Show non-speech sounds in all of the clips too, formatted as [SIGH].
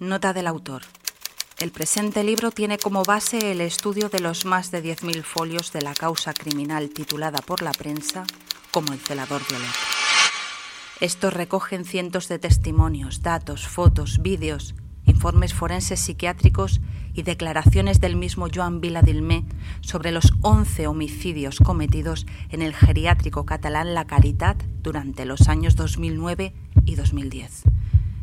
Nota del autor. El presente libro tiene como base el estudio de los más de 10.000 folios de la causa criminal titulada por la prensa como el celador Olot. Estos recogen cientos de testimonios, datos, fotos, vídeos, informes forenses psiquiátricos y declaraciones del mismo Joan Viladilmé sobre los 11 homicidios cometidos en el geriátrico catalán La Caritat durante los años 2009 y 2010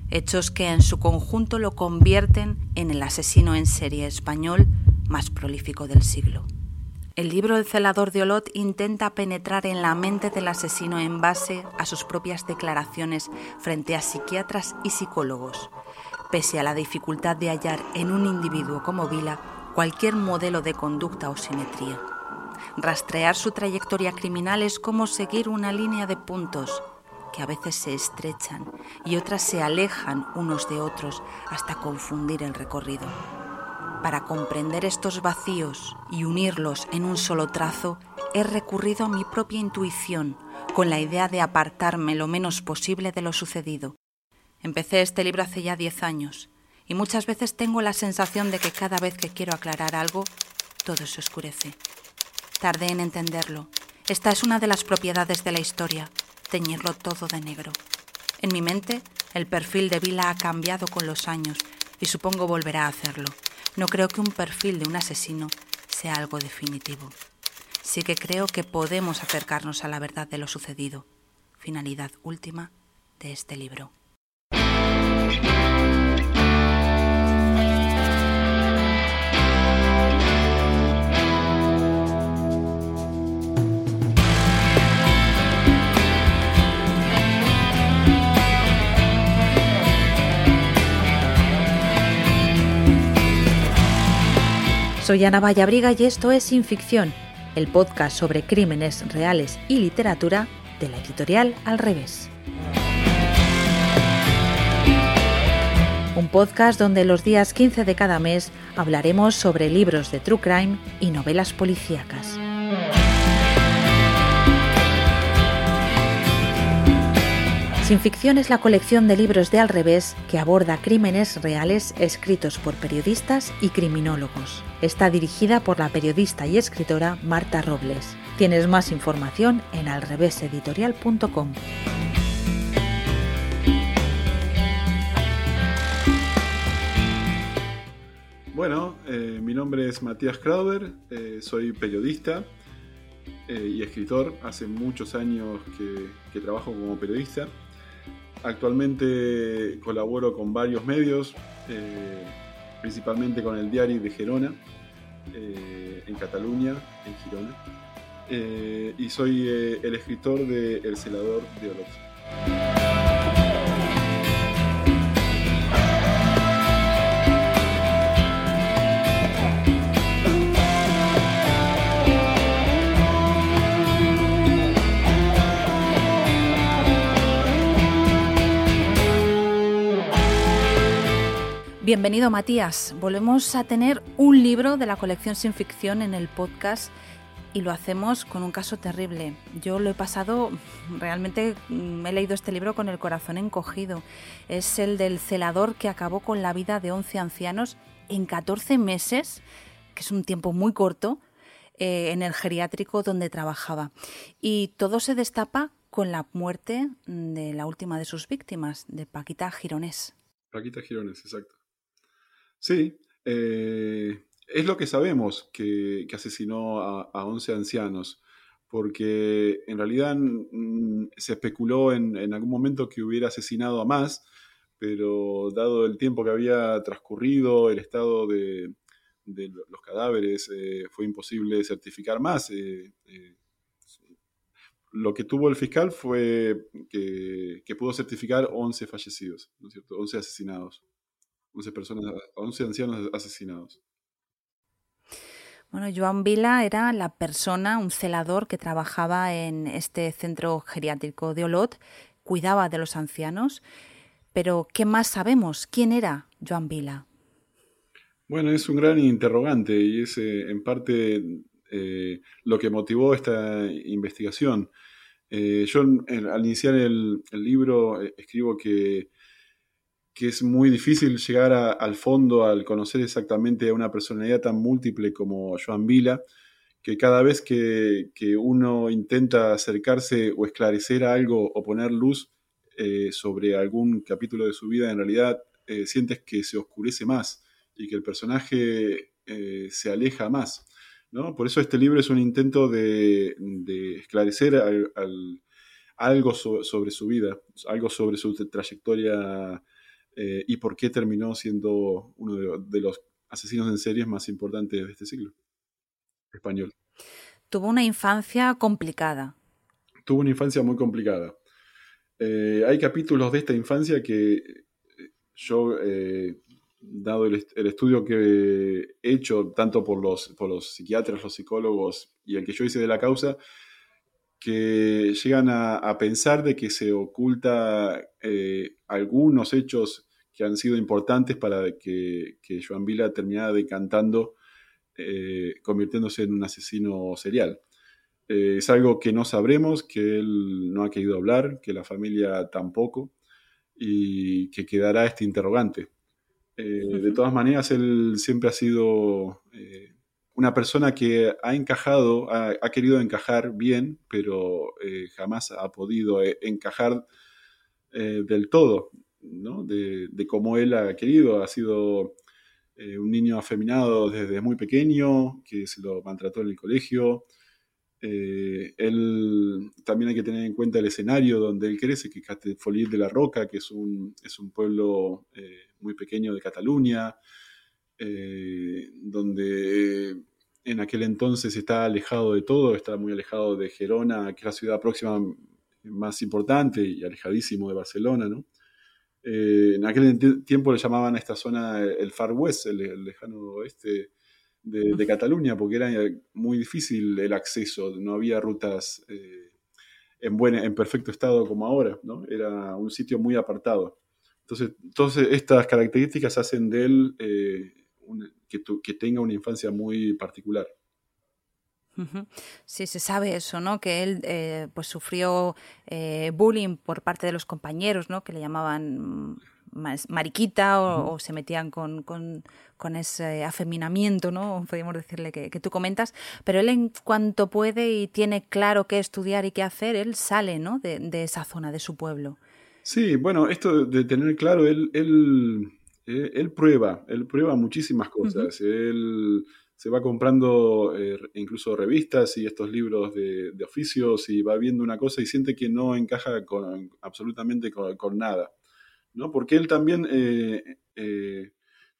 hechos que en su conjunto lo convierten en el asesino en serie español más prolífico del siglo. El libro El celador de Olot intenta penetrar en la mente del asesino en base a sus propias declaraciones frente a psiquiatras y psicólogos, pese a la dificultad de hallar en un individuo como Vila cualquier modelo de conducta o simetría. Rastrear su trayectoria criminal es como seguir una línea de puntos que a veces se estrechan y otras se alejan unos de otros hasta confundir el recorrido. Para comprender estos vacíos y unirlos en un solo trazo, he recurrido a mi propia intuición con la idea de apartarme lo menos posible de lo sucedido. Empecé este libro hace ya diez años y muchas veces tengo la sensación de que cada vez que quiero aclarar algo, todo se oscurece. Tardé en entenderlo. Esta es una de las propiedades de la historia teñirlo todo de negro. En mi mente, el perfil de Vila ha cambiado con los años y supongo volverá a hacerlo. No creo que un perfil de un asesino sea algo definitivo. Sí que creo que podemos acercarnos a la verdad de lo sucedido. Finalidad última de este libro. Soy Ana Vallabriga y esto es Sin Ficción, el podcast sobre crímenes reales y literatura de la editorial Al Revés. Un podcast donde los días 15 de cada mes hablaremos sobre libros de true crime y novelas policíacas. Sin ficción es la colección de libros de Al revés que aborda crímenes reales escritos por periodistas y criminólogos. Está dirigida por la periodista y escritora Marta Robles. Tienes más información en alreveseditorial.com. Bueno, eh, mi nombre es Matías Krauber, eh, soy periodista eh, y escritor. Hace muchos años que trabajo como periodista. Actualmente colaboro con varios medios, eh, principalmente con el Diario de Gerona, eh, en Cataluña, en Girona, eh, y soy el escritor de El celador de Olot. Bienvenido Matías. Volvemos a tener un libro de la colección sin ficción en el podcast y lo hacemos con un caso terrible. Yo lo he pasado, realmente me mm, he leído este libro con el corazón encogido. Es el del celador que acabó con la vida de 11 ancianos en 14 meses, que es un tiempo muy corto, eh, en el geriátrico donde trabajaba. Y todo se destapa con la muerte de la última de sus víctimas, de Paquita Gironés. Paquita Gironés, exacto. Sí, eh, es lo que sabemos que, asesinó a, 11 ancianos, porque en realidad mm, se especuló en, algún momento que hubiera asesinado a más, pero dado el tiempo que había transcurrido, el estado de, los cadáveres, eh, fue imposible certificar más. Eh, lo que tuvo el fiscal fue que, pudo certificar 11 fallecidos, ¿no es cierto? 11 asesinados 11 personas, 11 ancianos asesinados. Bueno, Joan Vila era la persona, un celador que trabajaba en este centro geriátrico de Olot, cuidaba de los ancianos, pero ¿qué más sabemos? ¿Quién era Joan Vila? Bueno, es un gran interrogante y es eh, en parte eh, lo que motivó esta investigación. Eh, yo al iniciar el libro escribo que que es muy difícil llegar al fondo al conocer exactamente a una personalidad tan múltiple como Joan Vila, que cada vez que, uno intenta acercarse o esclarecer algo o poner luz eh, sobre algún capítulo de su vida, en realidad eh, sientes que se oscurece más y que el personaje eh, se aleja más. ¿no? Por eso este libro es un intento de, esclarecer algo sobre su vida, algo sobre su trayectoria eh, y por qué terminó siendo uno de, los asesinos en series más importantes de este siglo español. Tuvo una infancia complicada. Tuvo una infancia muy complicada. Eh, hay capítulos de esta infancia que eh, yo, dado el, estudio que he hecho, tanto por los, por los psiquiatras, los psicólogos y el que yo hice de la causa, que llegan a, pensar de que se oculta algunos hechos que han sido importantes para que, que Joan Vila terminara decantando, eh, convirtiéndose en un asesino serial. Eh, es algo que no sabremos, que él no ha querido hablar, que la familia tampoco, y que quedará este interrogante. Eh, de todas maneras, él siempre ha sido una persona que ha encajado, ha, ha querido encajar bien, pero jamás ha podido encajar del todo de, cómo él ha querido. Ha sido eh, un niño afeminado desde muy pequeño, que se lo maltrató en el colegio. Eh, él también hay que tener en cuenta el escenario donde él crece, que es Castellfollit de la Roca, que es un, es un pueblo eh, muy pequeño de Cataluña, donde en aquel entonces está alejado de todo, está muy alejado de Gerona, que es la ciudad próxima más importante y alejadísimo de Barcelona, ¿no? Eh, en aquel tiempo le llamaban a esta zona el Far West, el, lejano oeste de, Cataluña, porque era muy difícil el acceso, no había rutas eh, en, buen, en perfecto estado como ahora, ¿no? era un sitio muy apartado. Entonces, todas estas características hacen de él eh, que, que tenga una infancia muy particular. Sí, se sabe eso, ¿no? Que él eh, pues sufrió eh, bullying por parte de los compañeros, ¿no? Que le llamaban mariquita o, se metían con, ese afeminamiento, ¿no? Podríamos decirle que, tú comentas. Pero él en cuanto puede y tiene claro qué estudiar y qué hacer, él sale, ¿no? De, esa zona, de su pueblo. Sí, bueno, esto de tener claro, él, él, eh, prueba, él prueba muchísimas cosas. Él se va comprando eh, incluso revistas y estos libros de, oficios y va viendo una cosa y siente que no encaja con, absolutamente con, nada. ¿no? Porque él también eh, eh,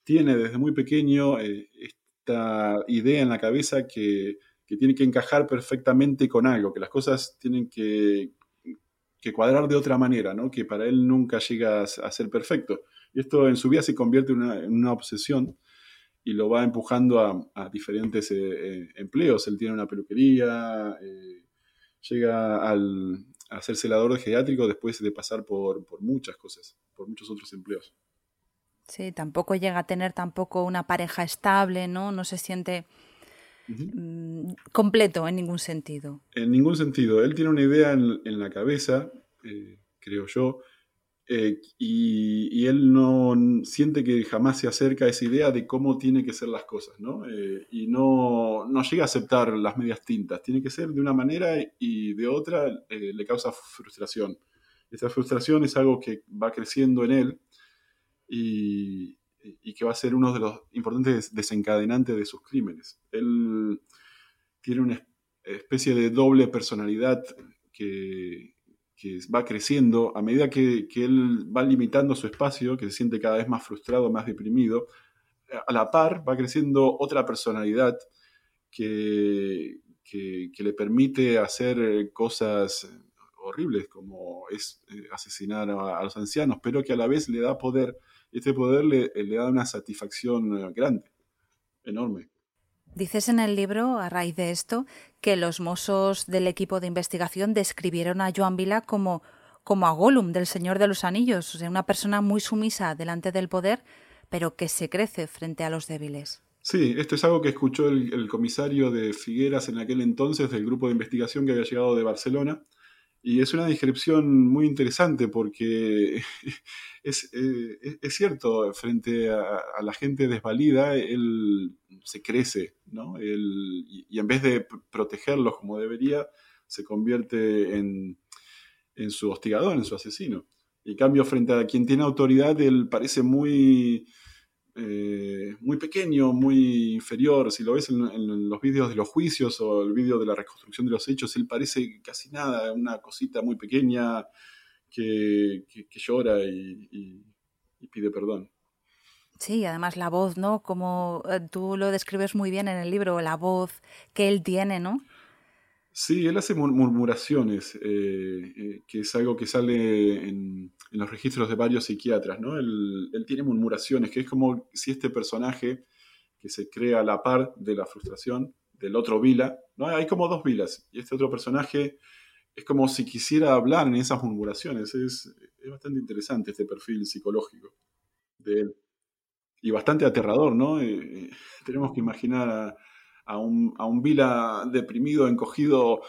tiene desde muy pequeño esta idea en la cabeza que, tiene que encajar perfectamente con algo, que las cosas tienen que, cuadrar de otra manera, ¿no? que para él nunca llega a, ser perfecto. Y esto en su vida se convierte en una obsesión y lo va empujando a, diferentes eh, eh, empleos. Él tiene una peluquería, eh, llega al, a ser celador de geriátrico después de pasar por, muchas cosas, por muchos otros empleos. Sí, tampoco llega a tener tampoco una pareja estable, ¿no? No se siente mm, completo en ningún sentido. En ningún sentido. Él tiene una idea en, en la cabeza, creo yo, eh, y, él no siente que jamás se acerca a esa idea de cómo tienen que ser las cosas, ¿no? Eh, y no, no, llega a aceptar las medias tintas. Tiene que ser de una manera y de otra eh, le causa frustración. Esa frustración es algo que va creciendo en él y que va a ser uno de los importantes desencadenantes de sus crímenes. Él tiene una especie de doble personalidad que, que va creciendo, a medida que, él va limitando su espacio, que se siente cada vez más frustrado, más deprimido, a la par va creciendo otra personalidad que, que, le permite hacer eh, cosas horribles como es eh, asesinar a, los ancianos, pero que a la vez le da poder este poder le, le da una satisfacción eh, grande, enorme. Dices en el libro, a raíz de esto, que los mozos del equipo de investigación describieron a Joan Vila como, como a Gollum del Señor de los Anillos, o sea, una persona muy sumisa delante del poder, pero que se crece frente a los débiles. Sí, esto es algo que escuchó el, comisario de Figueras en aquel entonces del grupo de investigación que había llegado de Barcelona. Y es una descripción muy interesante porque [LAUGHS] es, eh, es, cierto, frente a, la gente desvalida, él se crece, ¿no? y, en vez de protegerlos como debería, se convierte en, en su hostigador, en su asesino. Y cambio, frente a quien tiene autoridad, él parece muy eh, muy pequeño, muy inferior. Si lo ves en, los vídeos de los juicios o el vídeo de la reconstrucción de los hechos, él parece casi nada, una cosita muy pequeña que, llora y, pide perdón. Sí, además la voz, ¿no? Como eh, tú lo describes muy bien en el libro, la voz que él tiene, ¿no? Sí, él hace murmuraciones, eh, eh, que es algo que sale en, los registros de varios psiquiatras, ¿no? Él, tiene murmuraciones, que es como si este personaje que se crea a la par de la frustración del otro Vila, ¿no? Hay como dos Vilas, y este otro personaje es como si quisiera hablar en esas murmuraciones. Es, bastante interesante este perfil psicológico de él. Y bastante aterrador, ¿no? Eh, tenemos que imaginar a un, a un Vila deprimido, encogido,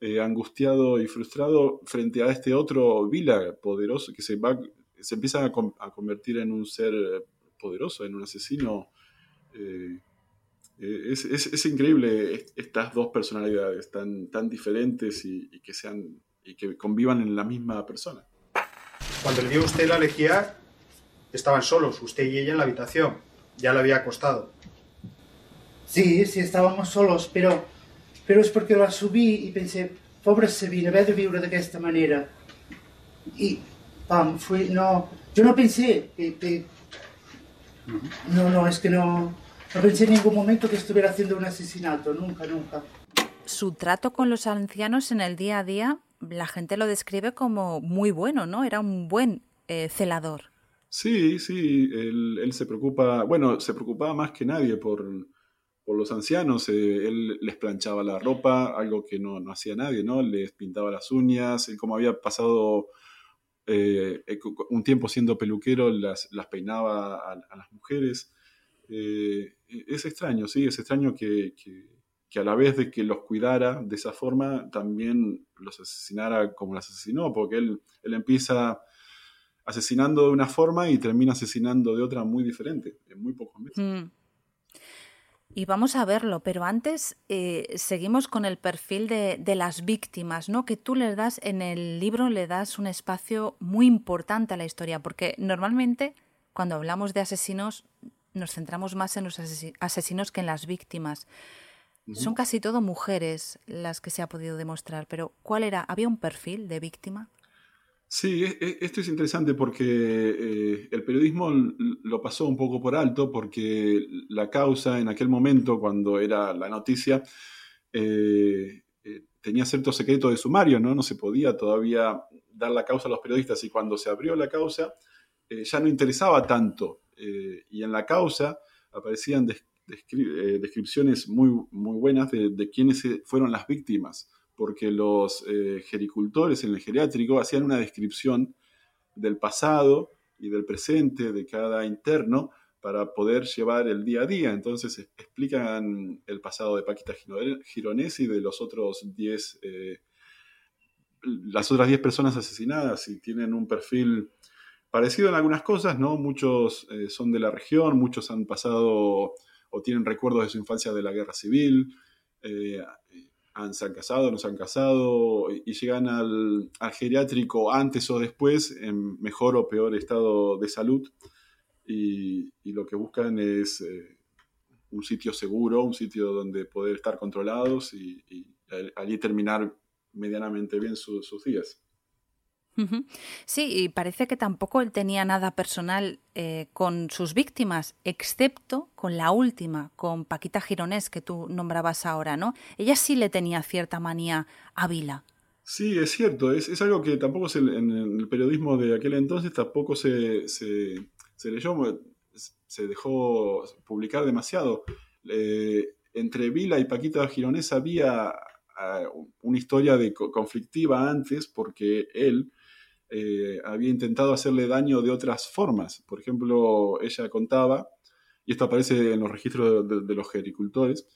eh, angustiado y frustrado frente a este otro Vila poderoso que se, va, se empieza a, convertir en un ser poderoso, en un asesino. Eh, es, es, increíble estas dos personalidades tan, tan diferentes y, que sean y que convivan en la misma persona. Cuando le dio usted la lejía, estaban solos, usted y ella en la habitación. Ya le había acostado. Sí, sí, estábamos solos, pero, pero es porque la subí y pensé, pobre Sabina, ve de vivir de esta manera. Y, pam, fui, no, yo no pensé que, no, no, es que no, no pensé en ningún momento que estuviera haciendo un asesinato, nunca, nunca. Su trato con los ancianos en el día a día, la gente lo describe como muy bueno, ¿no? Era un buen eh, celador. Sí, sí, él, él, se preocupa, bueno, se preocupaba más que nadie por, por los ancianos. Eh, él les planchaba la ropa, algo que no, hacía nadie, ¿no? Les pintaba las uñas. Como había pasado eh, un tiempo siendo peluquero, las, peinaba a, las mujeres. Eh, es extraño, sí, es extraño que, a la vez de que los cuidara de esa forma, también los asesinara como los asesinó, porque él, él empieza asesinando de una forma y termina asesinando de otra muy diferente, en muy pocos meses. Mm. Y vamos a verlo, pero antes eh, seguimos con el perfil de, las víctimas, ¿no? Que tú le das en el libro, le das un espacio muy importante a la historia, porque normalmente cuando hablamos de asesinos nos centramos más en los asesinos que en las víctimas. Son casi todo mujeres las que se ha podido demostrar, pero ¿cuál era? ¿Había un perfil de víctima? Sí, e, e, esto es interesante porque eh, el periodismo lo pasó un poco por alto porque la causa en aquel momento, cuando era la noticia, eh, eh, tenía cierto secreto de sumario, ¿no? No se podía todavía dar la causa a los periodistas y cuando se abrió la causa ya no interesaba tanto y en la causa aparecían descripciones muy, muy buenas de, de quiénes fueron las víctimas porque los eh, gericultores en el geriátrico hacían una descripción del pasado y del presente de cada interno para poder llevar el día a día. Entonces explican el pasado de Paquita Gironesi y de los otros 10, eh, las otras 10 personas asesinadas y tienen un perfil parecido en algunas cosas, ¿no? Muchos eh, son de la región, muchos han pasado o tienen recuerdos de su infancia de la guerra civil se han casado, no se han casado, y llegan al, geriátrico antes o después en mejor o peor estado de salud, y, lo que buscan es eh, un sitio seguro, un sitio donde poder estar controlados y, allí terminar medianamente bien sus días. Sí, y parece que tampoco él tenía nada personal eh, con sus víctimas, excepto con la última, con Paquita Gironés, que tú nombrabas ahora, ¿no? Ella sí le tenía cierta manía a Vila. Sí, es cierto, es, algo que tampoco se, en el periodismo de aquel entonces tampoco se, se, se leyó, se dejó publicar demasiado. Eh, entre Vila y Paquita Gironés había ah, una historia de conflictiva antes porque él eh, había intentado hacerle daño de otras formas. Por ejemplo, ella contaba, y esto aparece en los registros de, los agricultores,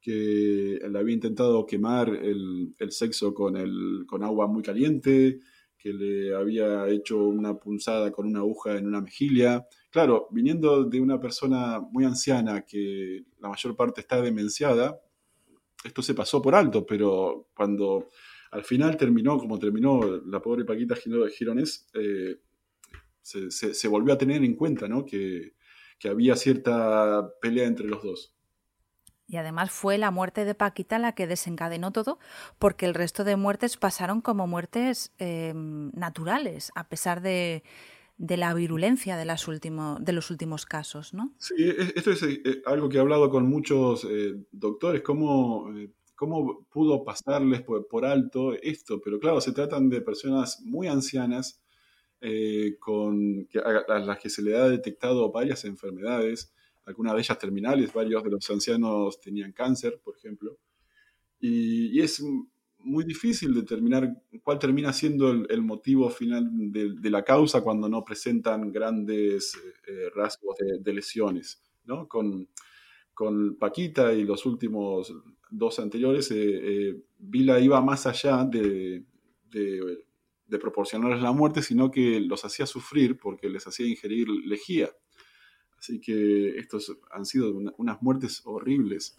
que le había intentado quemar el, sexo con, el, con agua muy caliente, que le había hecho una punzada con una aguja en una mejilla. Claro, viniendo de una persona muy anciana que la mayor parte está demenciada, esto se pasó por alto, pero cuando al final terminó como terminó la pobre Paquita Gironés, eh, se, volvió a tener en cuenta ¿no? que, que había cierta pelea entre los dos. Y además fue la muerte de Paquita la que desencadenó todo, porque el resto de muertes pasaron como muertes em, naturales, a pesar de, la virulencia de, las de los últimos casos, ¿no? Sí, e, esto es eh, algo que he hablado con muchos eh, doctores, cómo, eh, cómo pudo pasarles por, alto esto, pero claro, se tratan de personas muy ancianas con, a las que se le ha detectado varias enfermedades, algunas de ellas terminales, varios de los ancianos tenían cáncer, por ejemplo, y, es muy difícil determinar cuál termina siendo el, motivo final de, la causa cuando no presentan grandes eh, eh, rasgos de, lesiones. ¿no? Con, con, Paquita y los últimos dos anteriores, eh, Vila iba más allá de, de proporcionarles la muerte, sino que los hacía sufrir porque les hacía ingerir lejía. Así que estos han sido unas muertes horribles.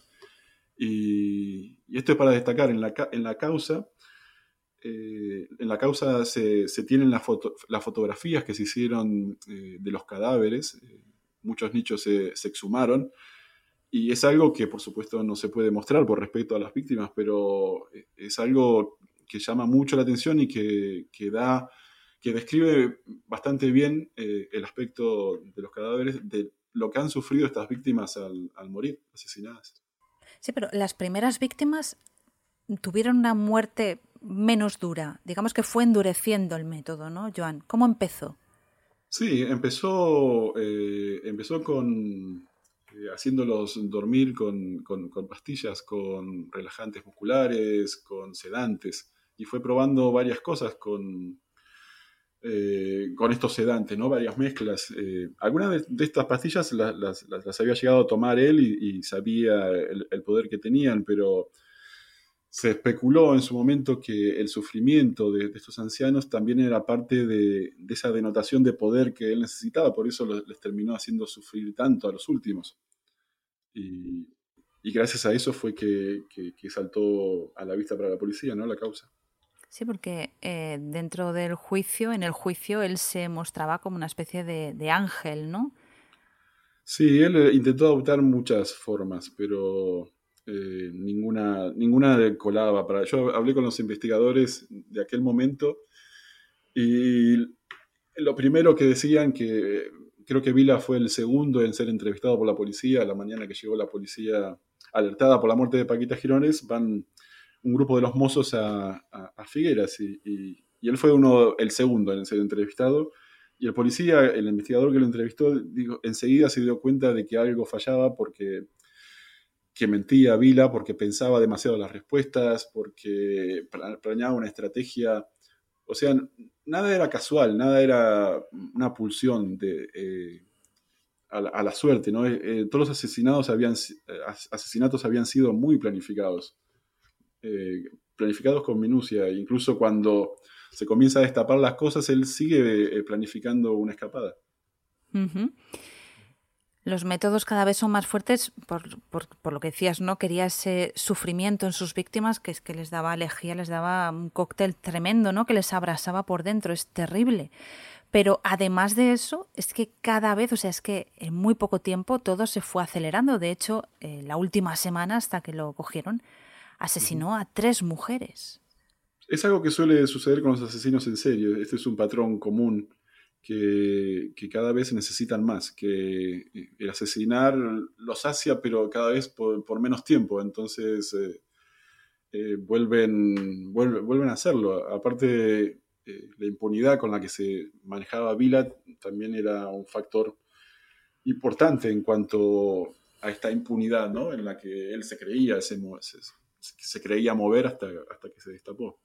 Y, esto es para destacar, en la, en la causa, eh, en la causa se, tienen las, fotografías que se hicieron eh, de los cadáveres, eh, muchos nichos se, exhumaron, y es algo que por supuesto no se puede mostrar por respecto a las víctimas, pero es algo que llama mucho la atención y que, que da que describe bastante bien eh, el aspecto de los cadáveres, de lo que han sufrido estas víctimas al, morir, asesinadas. Sí, pero las primeras víctimas tuvieron una muerte menos dura. Digamos que fue endureciendo el método, ¿no, Joan? ¿Cómo empezó? Sí, empezó, eh, empezó con eh, haciéndolos dormir con, pastillas, con relajantes musculares, con sedantes, y fue probando varias cosas con, eh, con estos sedantes, ¿no? Varias mezclas. Eh, algunas de, estas pastillas las, había llegado a tomar él y, sabía el, poder que tenían, pero se especuló en su momento que el sufrimiento de, estos ancianos también era parte de, esa denotación de poder que él necesitaba, por eso les terminó haciendo sufrir tanto a los últimos. Y, gracias a eso fue que, que, saltó a la vista para la policía, ¿no? La causa. Sí, porque eh, dentro del juicio, en el juicio, él se mostraba como una especie de, ángel, ¿no? Sí, él eh, intentó adoptar muchas formas, pero eh, ninguna, ninguna colaba. Para... Yo hablé con los investigadores de aquel momento y lo primero que decían que creo que Vila fue el segundo en ser entrevistado por la policía. A la mañana que llegó la policía alertada por la muerte de Paquita Girones, van un grupo de los mozos a, Figueras y, él fue uno, el segundo en ser entrevistado. Y el policía, el investigador que lo entrevistó, enseguida se dio cuenta de que algo fallaba porque que mentía Vila, porque pensaba demasiado las respuestas, porque planeaba una estrategia. O sea, nada era casual, nada era una pulsión de, eh, a, la, suerte. ¿no? Eh, eh, todos los asesinatos habían, asesinatos habían sido muy planificados. Planificados con minucia. Incluso cuando se comienza a destapar las cosas, él sigue planificando una escapada. Los métodos cada vez son más fuertes, por, lo que decías, ¿no? Quería ese sufrimiento en sus víctimas, que es que les daba alegría, les daba un cóctel tremendo, ¿no? Que les abrasaba por dentro, es terrible. Pero además de eso, es que cada vez, o sea, es que en muy poco tiempo todo se fue acelerando. De hecho, eh, la última semana hasta que lo cogieron, asesinó a tres mujeres. Es algo que suele suceder con los asesinos en serio. Este es un patrón común que, cada vez necesitan más, que el asesinar los sacia, pero cada vez por, menos tiempo. Entonces eh, eh, vuelven, vuelven, a hacerlo. Aparte, eh, la impunidad con la que se manejaba Vila también era un factor importante en cuanto a esta impunidad ¿no? en la que él se creía, se, se creía mover hasta, hasta que se destapó.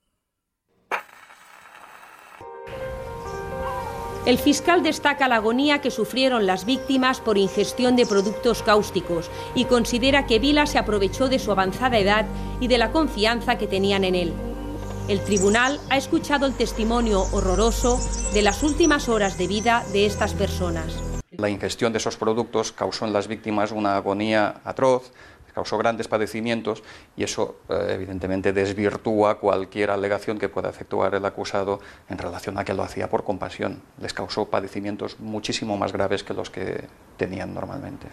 El fiscal destaca la agonía que sufrieron las víctimas por ingestión de productos cáusticos y considera que Vila se aprovechó de su avanzada edad y de la confianza que tenían en él. El tribunal ha escuchado el testimonio horroroso de las últimas horas de vida de estas personas. La ingestión de esos productos causó en las víctimas una agonía atroz, causó grandes padecimientos y eso eh, evidentemente desvirtúa cualquier alegación que pueda efectuar el acusado en relación a que lo hacía por compasión. Les causó padecimientos muchísimo más graves que los que tenían normalmente.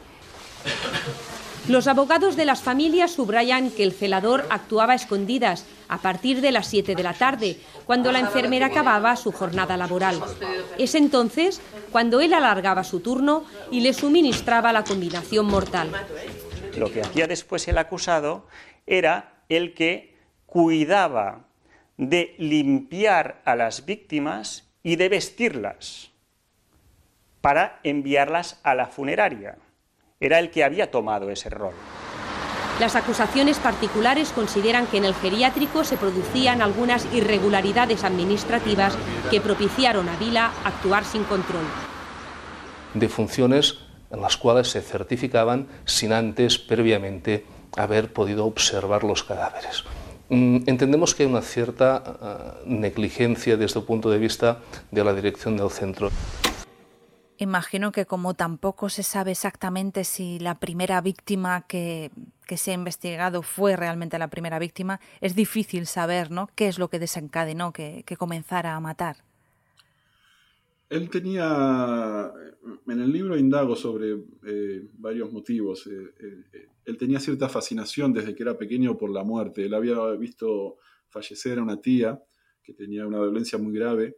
Los abogados de las familias subrayan que el celador actuaba a escondidas a partir de las 7 de la tarde, cuando la enfermera acababa su jornada laboral. Es entonces cuando él alargaba su turno y le suministraba la combinación mortal. Lo que hacía después el acusado era el que cuidaba de limpiar a las víctimas y de vestirlas para enviarlas a la funeraria. Era el que había tomado ese rol. Las acusaciones particulares consideran que en el geriátrico se producían algunas irregularidades administrativas que propiciaron a Vila actuar sin control. De funciones en las cuales se certificaban sin antes previamente haber podido observar los cadáveres. Mm, entendemos que hay una cierta ah, negligencia desde el punto de vista de la dirección del centro. Imagino que como tampoco se sabe exactamente si la primera víctima que, se ha investigado fue realmente la primera víctima, es difícil saber ¿no? qué es lo que desencadenó que comenzara a matar. Él tenía, en el libro indago sobre eh, varios motivos. Eh, eh, él tenía cierta fascinación desde que era pequeño por la muerte. Él había visto fallecer a una tía que tenía una dolencia muy grave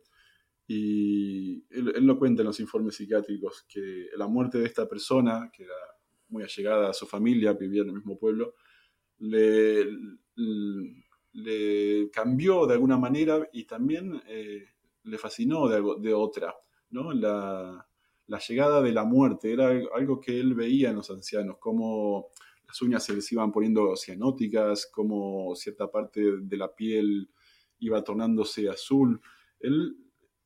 y él, lo cuenta en los informes psiquiátricos, que la muerte de esta persona, que era muy allegada a su familia, vivía en el mismo pueblo, le, le cambió de alguna manera y también le fascinó de, de otra. La, llegada de la muerte era algo que él veía en los ancianos, como las uñas se les iban poniendo cianóticas, como cierta parte de la piel iba tornándose azul. Él,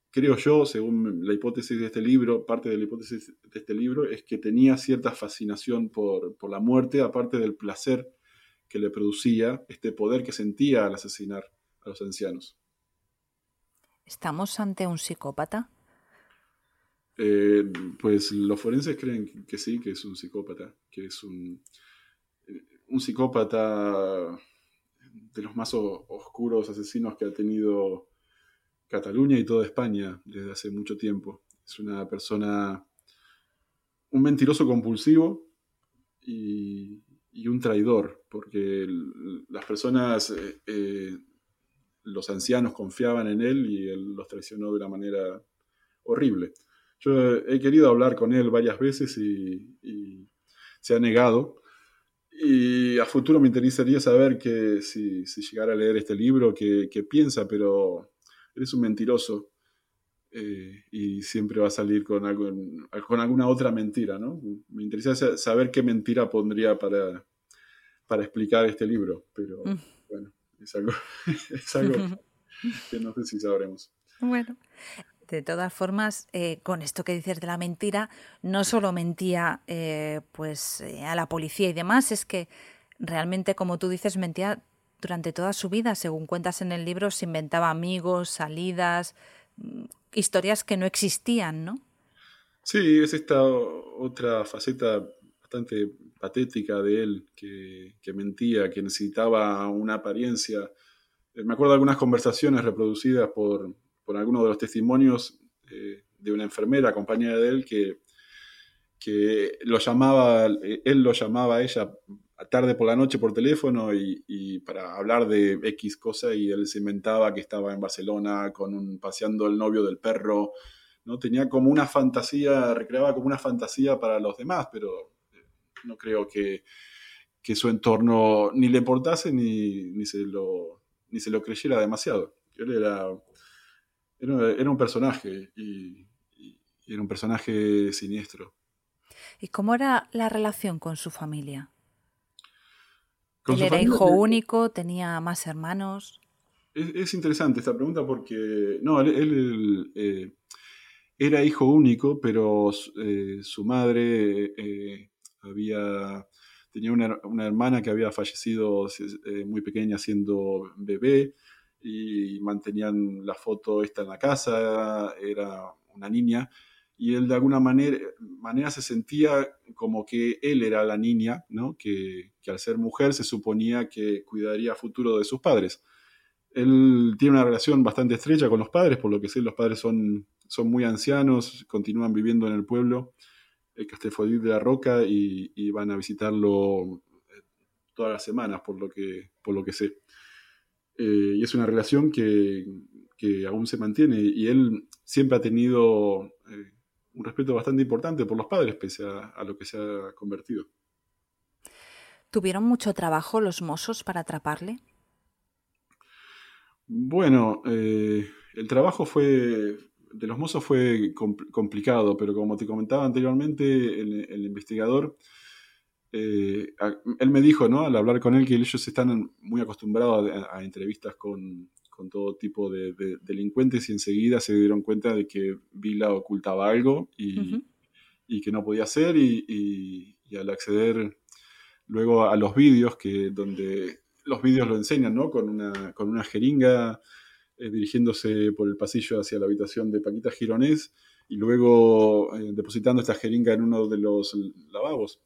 creo yo, según la hipótesis de este libro, parte de la hipótesis de este libro, es que tenía cierta fascinación por, por la muerte, aparte del placer que le producía, este poder que sentía al asesinar a los ancianos. ¿Estamos ante un psicópata? Eh, pues los forenses creen que sí, que es un psicópata, que es un, eh, un psicópata de los más oscuros asesinos que ha tenido Cataluña y toda España desde hace mucho tiempo. Es una persona, un mentiroso compulsivo y, un traidor, porque las personas, eh, los ancianos confiaban en él y él los traicionó de una manera horrible. Yo he querido hablar con él varias veces y, se ha negado. Y a futuro me interesaría saber que si, llegara a leer este libro, qué, piensa, pero eres un mentiroso eh, y siempre va a salir con, algo, con alguna otra mentira, ¿no? Me interesa saber qué mentira pondría para, para explicar este libro, pero mm. bueno, es algo, [LAUGHS] es algo [LAUGHS] que no sé si sabremos. Bueno, de todas formas, eh, con esto que dices de la mentira, no solo mentía eh, pues eh, a la policía y demás, es que realmente, como tú dices, mentía durante toda su vida. Según cuentas en el libro, se inventaba amigos, salidas, mm, historias que no existían, ¿no? Sí, es esta otra faceta bastante patética de él, que, que mentía, que necesitaba una apariencia. Me acuerdo de algunas conversaciones reproducidas por, por algunos de los testimonios eh, de una enfermera, compañera de él, que, que lo llamaba, él lo llamaba a ella tarde por la noche por teléfono y, para hablar de X cosa y él se inventaba que estaba en Barcelona con un, paseando el novio del perro, ¿no? Tenía como una fantasía, recreaba como una fantasía para los demás, pero eh, no creo que, que su entorno ni le importase ni, ni, se lo, ni se lo creyera demasiado. Él era era, un personaje y, era un personaje siniestro. ¿Y cómo era la relación con su familia? ¿Él era hijo único? ¿Tenía más hermanos? Es, interesante esta pregunta porque, no, él, eh, era hijo único, pero eh, su madre eh, había, tenía una, una, hermana que había fallecido muy pequeña siendo bebé y mantenían la foto esta en la casa, era una niña, y él de alguna manera, manera se sentía como que él era la niña, ¿no? que, que al ser mujer se suponía que cuidaría futuro de sus padres. Él tiene una relación bastante estrecha con los padres, por lo que sé, los padres son, son muy ancianos, continúan viviendo en el pueblo, Castelfodil de la Roca, y, y, van a visitarlo eh, todas las semanas, por lo que, por lo que sé. Eh, y es una relación que, que, aún se mantiene, y él siempre ha tenido eh, un respeto bastante importante por los padres, pese a, a lo que se ha convertido. ¿Tuvieron mucho trabajo los mozos para atraparle? Bueno, eh, el trabajo fue de los mozos fue complicado, pero como te comentaba anteriormente, el, investigador, eh, él me dijo, ¿no? Al hablar con él, que ellos están muy acostumbrados a, entrevistas con, todo tipo de, delincuentes y enseguida se dieron cuenta de que Vila ocultaba algo y, que no podía ser y, al acceder luego a los vídeos que donde los vídeos lo enseñan, ¿no? Con una, con una jeringa eh, dirigiéndose por el pasillo hacia la habitación de Paquita Gironés y luego eh, depositando esta jeringa en uno de los lavabos.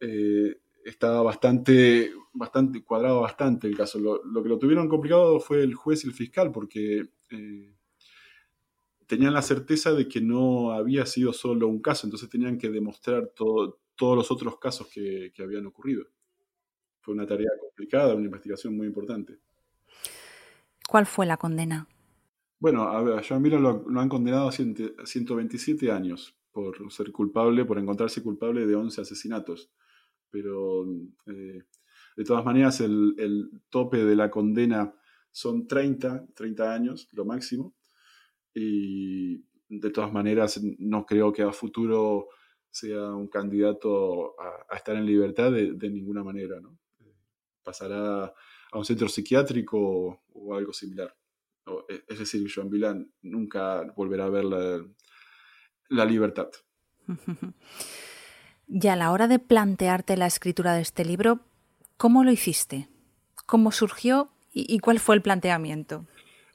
Eh, estaba bastante, bastante, cuadrado bastante el caso. Lo, que lo tuvieron complicado fue el juez y el fiscal, porque tenían la certeza de que no había sido solo un caso, entonces tenían que demostrar todos los otros casos que habían ocurrido fue una tarea complicada, una investigación muy importante. ¿Cuál fue la condena? Bueno, a, a Joan Miller lo, han condenado a 127 años por ser culpable, por encontrarse culpable de 11 asesinatos. Pero eh, de todas maneras, el, tope de la condena son 30, 30 años, lo máximo. Y de todas maneras, no creo que a futuro sea un candidato a, estar en libertad de, de ninguna manera, ¿no? pasará a un centro psiquiátrico o, algo similar. E, es decir, Joan Vilán nunca volverá a ver la, libertad. [LAUGHS] Y a la hora de plantearte la escritura de este libro, ¿cómo lo hiciste? ¿Cómo surgió y, cuál fue el planteamiento?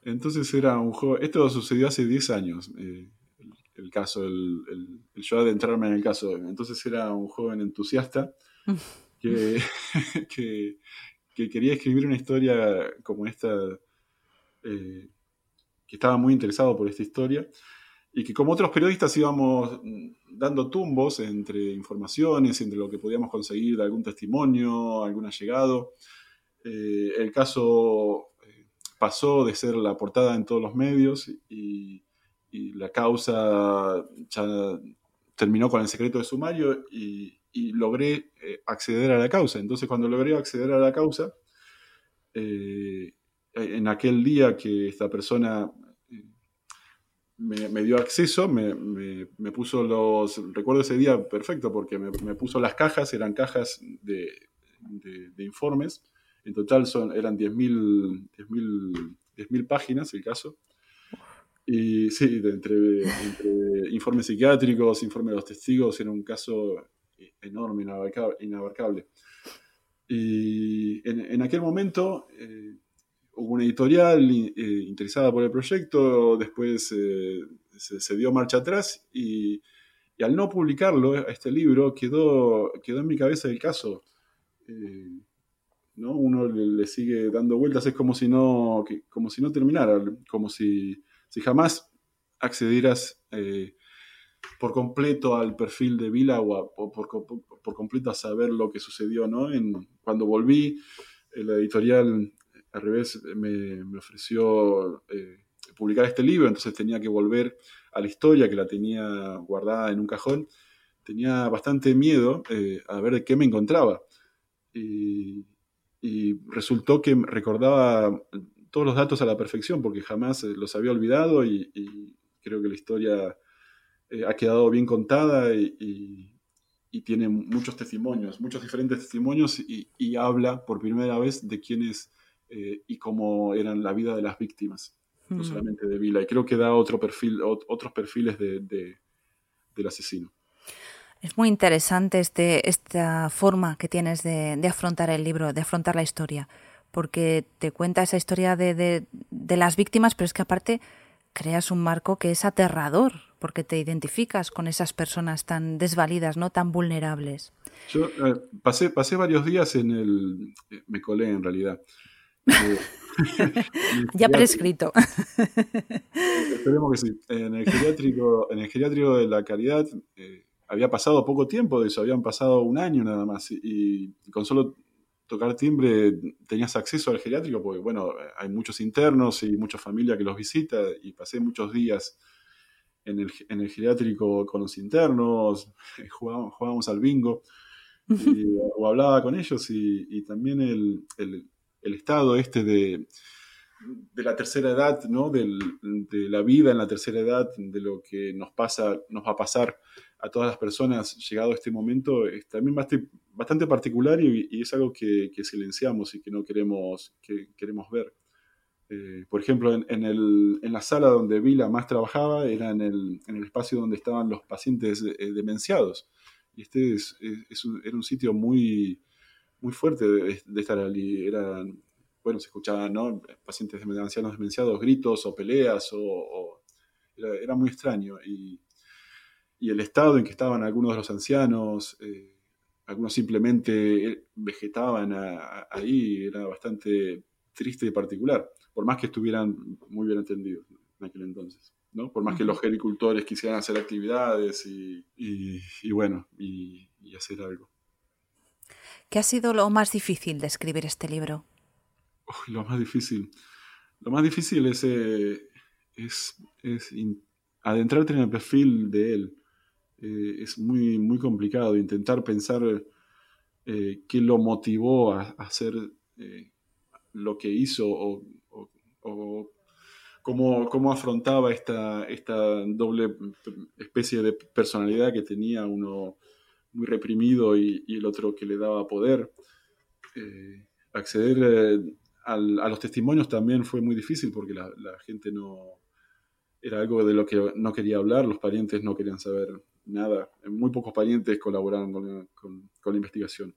Entonces era un juego, esto sucedió hace 10 años, eh, el, caso, el, el, el, yo adentrarme en el caso. Entonces era un joven entusiasta que, [LAUGHS] [LAUGHS] que, quería escribir una historia como esta, eh, que estaba muy interesado por esta historia, y que como otros periodistas íbamos dando tumbos entre informaciones, entre lo que podíamos conseguir de algún testimonio, algún allegado. Eh, el caso eh, pasó de ser la portada en todos los medios y, y la causa ya terminó con el secreto de sumario y, y logré acceder a la causa. Entonces, cuando logré acceder a la causa, eh, en aquel día que esta persona eh, me, dio acceso, me, puso los, recuerdo ese día perfecto porque me, puso las cajas, eran cajas de, informes, en total son, eran 10.000 páginas el caso. Y sí, entre informes psiquiátricos, informes de los testigos, era un caso enorme, inabarcable. Y en, aquel momento eh, hubo una editorial eh, interesada por el proyecto, después eh, se, dio marcha atrás y, al no publicarlo, este libro, quedó, quedó en mi cabeza el caso. ¿no? Uno le, sigue dando vueltas, es como si no, como si no terminara, como si, si jamás accedieras por completo al perfil de Vila o, por, por, completo a saber lo que sucedió, ¿no? En, cuando volví, eh, la editorial al revés me, me ofreció eh, publicar este libro, entonces tenía que volver a la historia que la tenía guardada en un cajón. Tenía bastante miedo eh, a ver qué me encontraba. Y, resultó que recordaba todos los datos a la perfección porque jamás los había olvidado y creo que la historia eh, ha quedado bien contada y, y tiene muchos testimonios, muchos diferentes testimonios y, habla por primera vez de quiénes eh, y cómo eran la vida de las víctimas, no mm. solamente de Vila. Y creo que da otro perfil, otros perfiles de, del asesino. Es muy interesante este, esta forma que tienes de, de, afrontar el libro, de afrontar la historia, porque te cuenta esa historia de, de las víctimas, pero es que aparte creas un marco que es aterrador, porque te identificas con esas personas tan desvalidas, no tan vulnerables. Yo eh, pasé, pasé varios días en el... Eh, me colé en realidad. Eh, [LAUGHS] ya prescrito. [LAUGHS] Esperemos que sí. En el geriátrico, en el geriátrico de la Caridad había pasado poco tiempo de eso, habían pasado un año nada más. y con solo tocar timbre tenías acceso al geriátrico, porque bueno, hay muchos internos y mucha familia que los visita y pasé muchos días en el, en el geriátrico con los internos, [LAUGHS] jugábamos, jugábamos al bingo [LAUGHS] o hablaba con ellos y, también el, el, estado este de, de la tercera edad, ¿no? de la vida en la tercera edad, de lo que nos pasa, nos va a pasar a todas las personas llegado a este momento, es también bastante, particular y, es algo que, silenciamos y que no queremos, que queremos ver. Eh, por ejemplo, en, el, en, la sala donde Vila más trabajaba era en el, en el espacio donde estaban los pacientes eh, demenciados. Y este es, es, un, era un sitio muy, muy fuerte de, estar allí. Eran, bueno, se escuchaban ¿no? pacientes ancianos demenciados, gritos o peleas, o, era, era, muy extraño. Y, y el estado en que estaban algunos de los ancianos, eh, algunos simplemente vegetaban ahí, era bastante triste y particular, por más que estuvieran muy bien entendidos en aquel entonces. ¿no? Por más que los gericultores quisieran hacer actividades y, bueno, y, hacer algo. ¿Qué ha sido lo más difícil de escribir este libro? lo más difícil. Lo más difícil es, eh, es, adentrarte en el perfil de él. Eh, es muy, muy complicado intentar pensar eh, qué lo motivó a, hacer eh, lo que hizo o, cómo, afrontaba esta, esta doble especie de personalidad que tenía uno muy reprimido y, el otro que le daba poder. acceder a los testimonios también fue muy difícil porque la gente no, era algo de lo que no quería hablar, los parientes no querían saber nada. Muy pocos parientes colaboraron con, la investigación.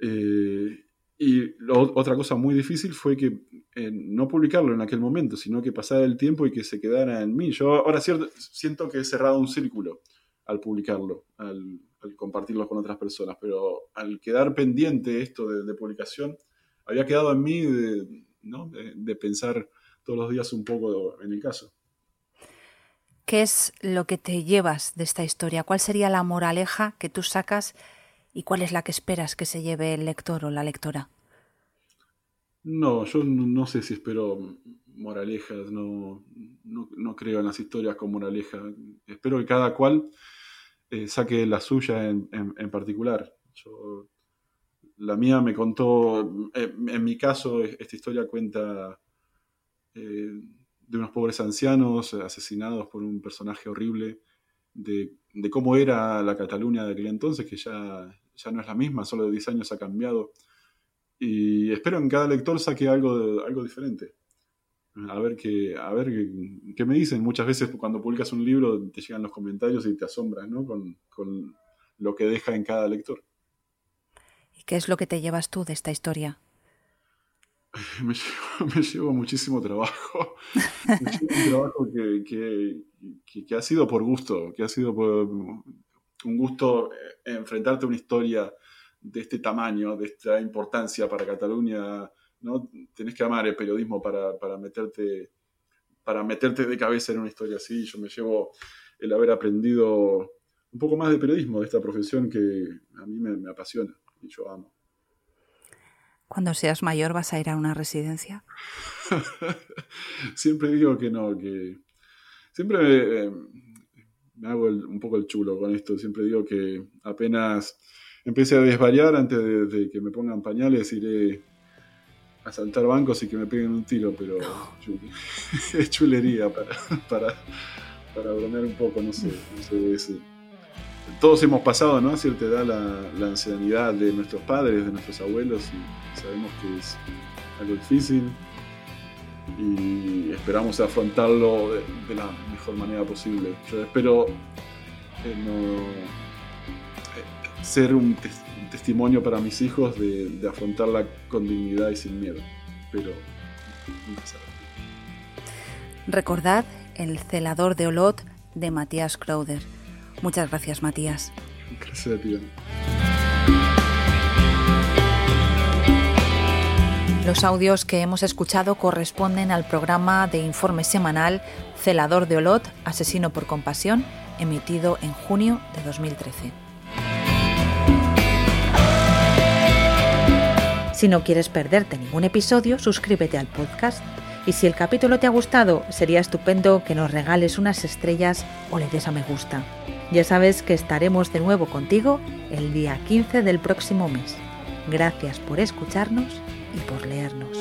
Eh, y otra cosa muy difícil fue que eh, no publicarlo en aquel momento, sino que pasara el tiempo y que se quedara en mí. Yo ahora siento que he cerrado un círculo al publicarlo, al, compartirlo con otras personas, pero al quedar pendiente esto de, publicación, había quedado en mí de pensar todos los días un poco en el caso. ¿Qué es lo que te llevas de esta historia? ¿Cuál sería la moraleja que tú sacas y cuál es la que esperas que se lleve el lector o la lectora? No, yo no, sé si espero moralejas, no, no, creo en las historias con moraleja. Espero que cada cual eh, saque la suya en, particular. la mía me contó, eh, en mi caso, esta historia cuenta eh, de unos pobres ancianos asesinados por un personaje horrible, de, cómo era la Cataluña de aquel entonces, que ya, ya no es la misma, solo de 10 años ha cambiado. Y espero en cada lector saque algo, algo diferente. A ver, qué, a ver qué, me dicen. Muchas veces cuando publicas un libro te llegan los comentarios y te asombras ¿no? con, con lo que deja en cada lector. ¿Y qué es lo que te llevas tú de esta historia? [LAUGHS] me llevo, muchísimo trabajo. [LAUGHS] muchísimo trabajo que, que, ha sido por gusto, que ha sido por un gusto eh, enfrentarte a una historia de este tamaño, de esta importancia para Cataluña. ¿no? Tenés que amar el periodismo para, para, meterte, para meterte de cabeza en una historia así. Yo me llevo el haber aprendido un poco más de periodismo, de esta profesión que a mí me apasiona y yo amo. Cuando seas mayor vas a ir a una residencia. [LAUGHS] siempre digo que no, que siempre me, eh, hago un poco el chulo con esto. Siempre digo que apenas empiece a desvariar antes de, que me pongan pañales, iré a saltar bancos y que me peguen un tiro, pero [LAUGHS] es chulería [LAUGHS] para, para, bromear un poco, no sé, no sé todos hemos pasado, ¿no? A cierta edad la, ancianidad de nuestros padres, de nuestros abuelos, y sabemos que es algo difícil y esperamos afrontarlo de, la mejor manera posible. Yo espero eh, eh, ser un, testimonio para mis hijos de, afrontarla con dignidad y sin miedo, pero Recordad El celador de Olot de Matías Crowder. Muchas gracias, Matías. Gracias a ti. Los audios que hemos escuchado corresponden al programa de informe semanal Celador de Olot, Asesino por Compasión, emitido en junio de 2013. Si no quieres perderte ningún episodio, suscríbete al podcast. Y si el capítulo te ha gustado, sería estupendo que nos regales unas estrellas o le des a me gusta. Ya sabes que estaremos de nuevo contigo el día 15 del próximo mes. Gracias por escucharnos y por leernos.